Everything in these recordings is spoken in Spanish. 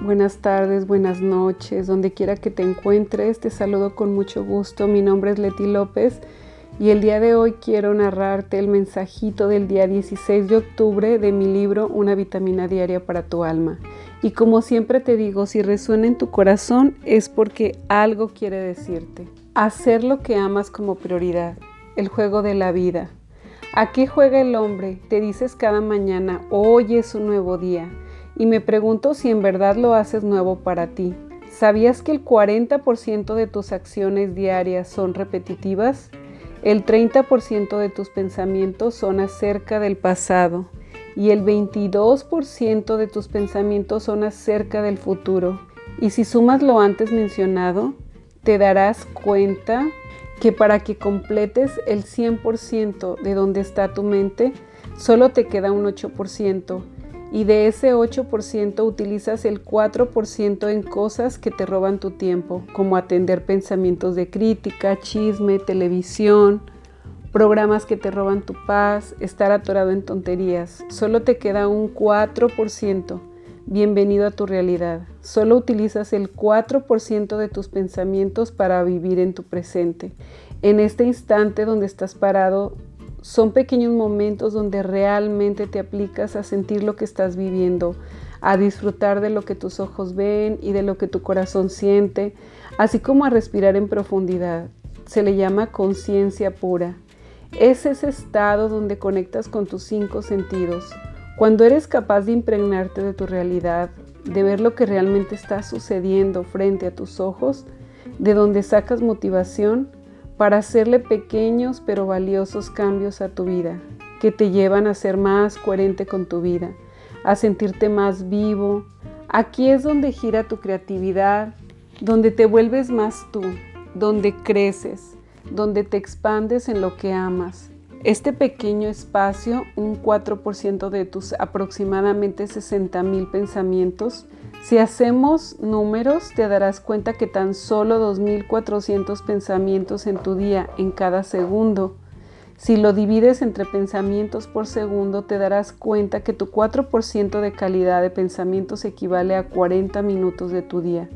buenas tardes, buenas noches, donde quiera que te encuentres, te saludo con mucho gusto. Mi nombre es Leti López y el día de hoy quiero narrarte el mensajito del día 16 de octubre de mi libro Una vitamina diaria para tu alma. Y como siempre te digo, si resuena en tu corazón es porque algo quiere decirte. Hacer lo que amas como prioridad, el juego de la vida. ¿A qué juega el hombre? Te dices cada mañana, hoy es un nuevo día. Y me pregunto si en verdad lo haces nuevo para ti. ¿Sabías que el 40% de tus acciones diarias son repetitivas? El 30% de tus pensamientos son acerca del pasado y el 22% de tus pensamientos son acerca del futuro. Y si sumas lo antes mencionado, te darás cuenta que para que completes el 100% de donde está tu mente, solo te queda un 8% y de ese 8% utilizas el 4% en cosas que te roban tu tiempo, como atender pensamientos de crítica, chisme, televisión, programas que te roban tu paz, estar atorado en tonterías. Solo te queda un 4%. Bienvenido a tu realidad. Solo utilizas el 4% de tus pensamientos para vivir en tu presente. En este instante donde estás parado, son pequeños momentos donde realmente te aplicas a sentir lo que estás viviendo, a disfrutar de lo que tus ojos ven y de lo que tu corazón siente, así como a respirar en profundidad. Se le llama conciencia pura. Es ese estado donde conectas con tus cinco sentidos. Cuando eres capaz de impregnarte de tu realidad, de ver lo que realmente está sucediendo frente a tus ojos, de donde sacas motivación, para hacerle pequeños pero valiosos cambios a tu vida, que te llevan a ser más coherente con tu vida, a sentirte más vivo. Aquí es donde gira tu creatividad, donde te vuelves más tú, donde creces, donde te expandes en lo que amas. Este pequeño espacio, un 4% de tus aproximadamente 60 mil pensamientos, si hacemos números, te darás cuenta que tan solo 2.400 pensamientos en tu día, en cada segundo. Si lo divides entre pensamientos por segundo, te darás cuenta que tu 4% de calidad de pensamientos equivale a 40 minutos de tu día.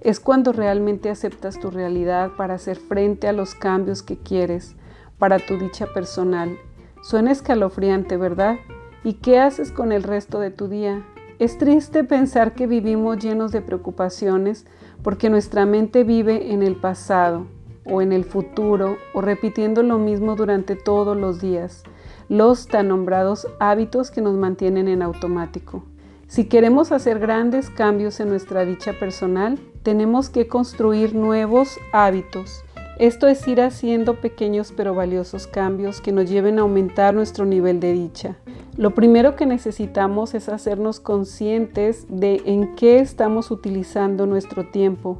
Es cuando realmente aceptas tu realidad para hacer frente a los cambios que quieres para tu dicha personal. Suena escalofriante, ¿verdad? ¿Y qué haces con el resto de tu día? Es triste pensar que vivimos llenos de preocupaciones porque nuestra mente vive en el pasado o en el futuro o repitiendo lo mismo durante todos los días, los tan nombrados hábitos que nos mantienen en automático. Si queremos hacer grandes cambios en nuestra dicha personal, tenemos que construir nuevos hábitos. Esto es ir haciendo pequeños pero valiosos cambios que nos lleven a aumentar nuestro nivel de dicha. Lo primero que necesitamos es hacernos conscientes de en qué estamos utilizando nuestro tiempo,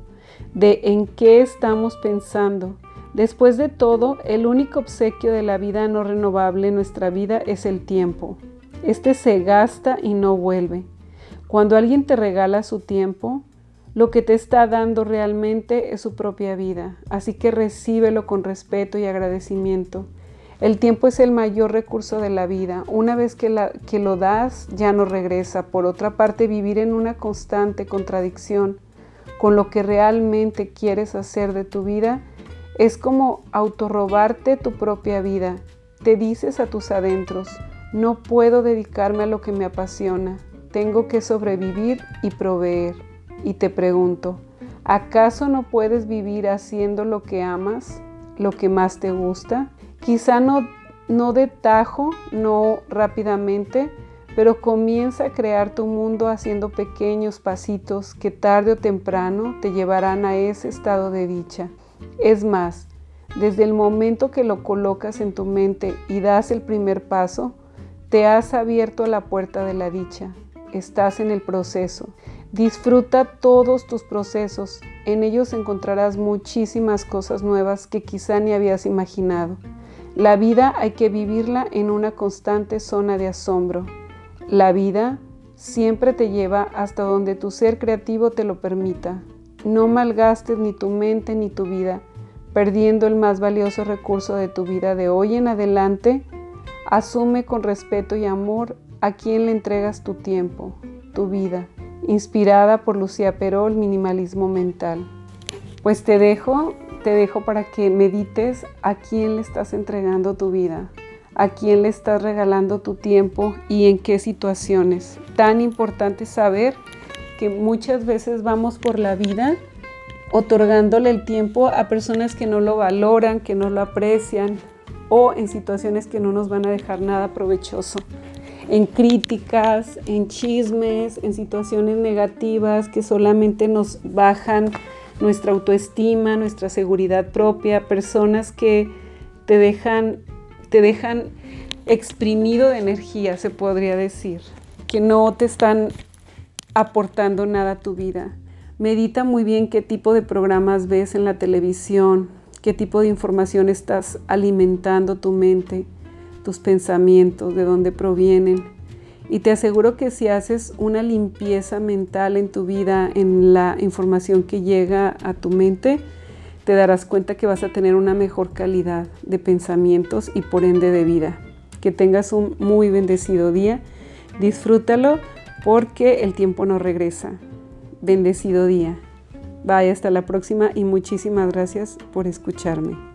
de en qué estamos pensando. Después de todo, el único obsequio de la vida no renovable en nuestra vida es el tiempo. Este se gasta y no vuelve. Cuando alguien te regala su tiempo, lo que te está dando realmente es su propia vida, así que recíbelo con respeto y agradecimiento. El tiempo es el mayor recurso de la vida. Una vez que, lo das, ya no regresa. Por otra parte, vivir en una constante contradicción con lo que realmente quieres hacer de tu vida es como autorrobarte tu propia vida. Te dices a tus adentros, no puedo dedicarme a lo que me apasiona, tengo que sobrevivir y proveer. Y te pregunto, ¿acaso no puedes vivir haciendo lo que amas, lo que más te gusta? Quizá no, no de tajo, no rápidamente, pero comienza a crear tu mundo haciendo pequeños pasitos que tarde o temprano te llevarán a ese estado de dicha. Es más, desde el momento que lo colocas en tu mente y das el primer paso, te has abierto la puerta de la dicha. Estás en el proceso. Disfruta todos tus procesos. En ellos encontrarás muchísimas cosas nuevas que quizá ni habías imaginado. La vida hay que vivirla en una constante zona de asombro. La vida siempre te lleva hasta donde tu ser creativo te lo permita. No malgastes ni tu mente ni tu vida, perdiendo el más valioso recurso de tu vida de hoy en adelante. Asume con respeto y amor a quien le entregas tu tiempo, tu vida, inspirada por Lucía Perol, Minimalismo Mental. Pues te dejo, te dejo para que medites a quién le estás entregando tu vida, a quién le estás regalando tu tiempo y en qué situaciones. Tan importante saber que muchas veces vamos por la vida otorgándole el tiempo a personas que no lo valoran, que no lo aprecian o en situaciones que no nos van a dejar nada provechoso. En críticas, en chismes, en situaciones negativas que solamente nos bajan nuestra autoestima, nuestra seguridad propia, personas que te dejan, te dejan exprimido de energía, se podría decir, que no te están aportando nada a tu vida. Medita muy bien qué tipo de programas ves en la televisión, qué tipo de información estás alimentando tu mente, tus pensamientos, de dónde provienen. Y te aseguro que si haces una limpieza mental en tu vida, en la información que llega a tu mente, te darás cuenta que vas a tener una mejor calidad de pensamientos y por ende de vida. Que tengas un muy bendecido día. Disfrútalo porque el tiempo no regresa bendecido día. Vaya, hasta la próxima y muchísimas gracias por escucharme.